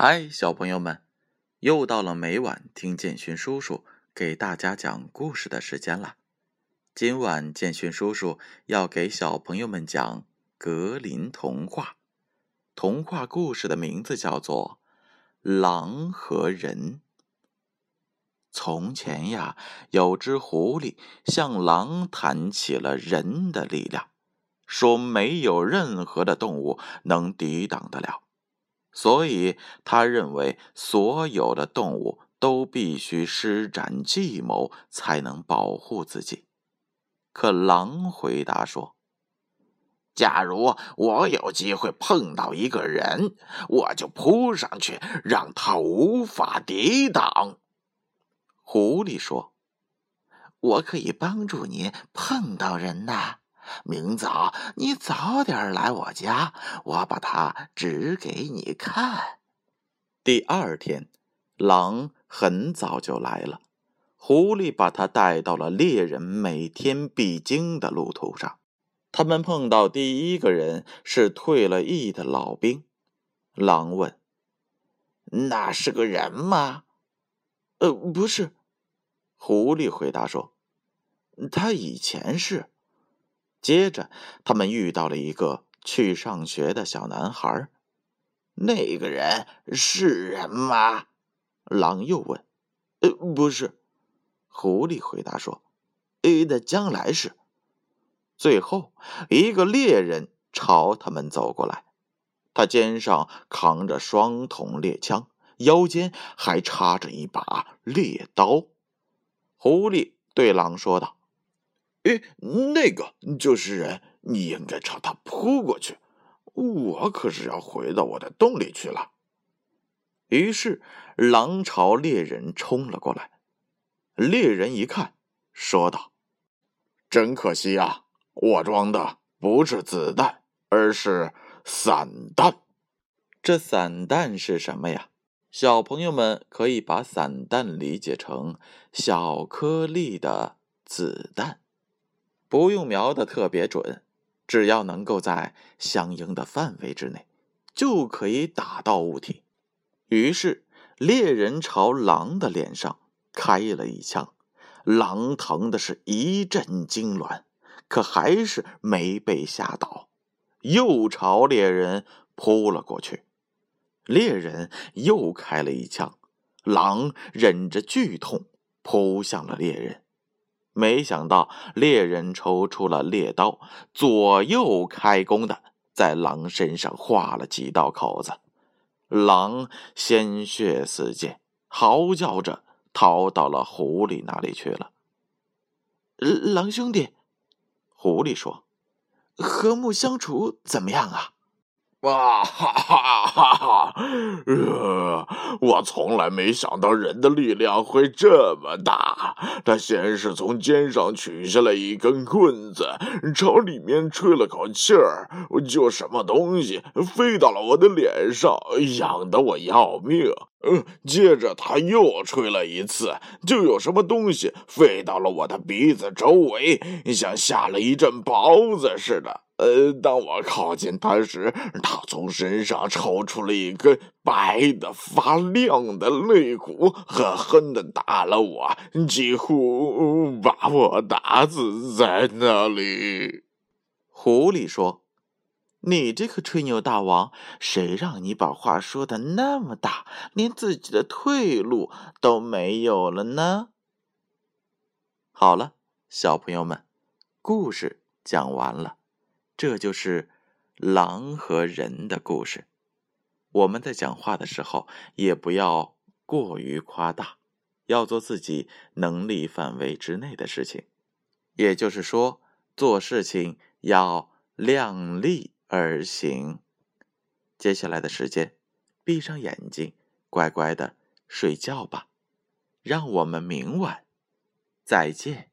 嗨，小朋友们，又到了每晚听建勋叔叔给大家讲故事的时间了。今晚建勋叔叔要给小朋友们讲格林童话。童话故事的名字叫做《狼和人》。从前呀，有只狐狸向狼谈起了人的力量，说没有任何的动物能抵挡得了。所以，他认为所有的动物都必须施展计谋才能保护自己。可狼回答说：“假如我有机会碰到一个人，我就扑上去，让他无法抵挡。”狐狸说：“我可以帮助你碰到人呐。”明早你早点来我家，我把它指给你看。第二天，狼很早就来了，狐狸把它带到了猎人每天必经的路途上。他们碰到第一个人是退了役的老兵。狼问：“那是个人吗？”“呃，不是。”狐狸回答说：“他以前是。”接着，他们遇到了一个去上学的小男孩。那个人是人吗？狼又问。“呃，不是。”狐狸回答说，“呃，那将来是。”最后，一个猎人朝他们走过来，他肩上扛着双筒猎枪，腰间还插着一把猎刀。狐狸对狼说道。哎，那个就是人，你应该朝他扑过去。我可是要回到我的洞里去了。于是，狼朝猎人冲了过来。猎人一看，说道：“真可惜呀，我装的不是子弹，而是散弹。这散弹是什么呀？小朋友们可以把散弹理解成小颗粒的子弹。”不用瞄的特别准，只要能够在相应的范围之内，就可以打到物体。于是猎人朝狼的脸上开了一枪，狼疼的是一阵痉挛，可还是没被吓倒，又朝猎人扑了过去。猎人又开了一枪，狼忍着剧痛扑向了猎人。没想到猎人抽出了猎刀，左右开弓的在狼身上划了几道口子，狼鲜血四溅，嚎叫着逃到了狐狸那里去了。狼兄弟，狐狸说：“和睦相处怎么样啊？”哇哈哈哈哈！呃，我从来没想到人的力量会这么大。他先是从肩上取下来一根棍子，朝里面吹了口气儿，就什么东西飞到了我的脸上，痒得我要命。嗯，接着他又吹了一次，就有什么东西飞到了我的鼻子周围，像下了一阵雹子似的。呃，当我靠近他时，他从身上抽出了一根白的发亮的肋骨，狠狠的打了我，几乎把我打死在那里。狐狸说：“你这个吹牛大王，谁让你把话说的那么大，连自己的退路都没有了呢？”好了，小朋友们，故事讲完了。这就是狼和人的故事。我们在讲话的时候，也不要过于夸大，要做自己能力范围之内的事情。也就是说，做事情要量力而行。接下来的时间，闭上眼睛，乖乖的睡觉吧。让我们明晚再见。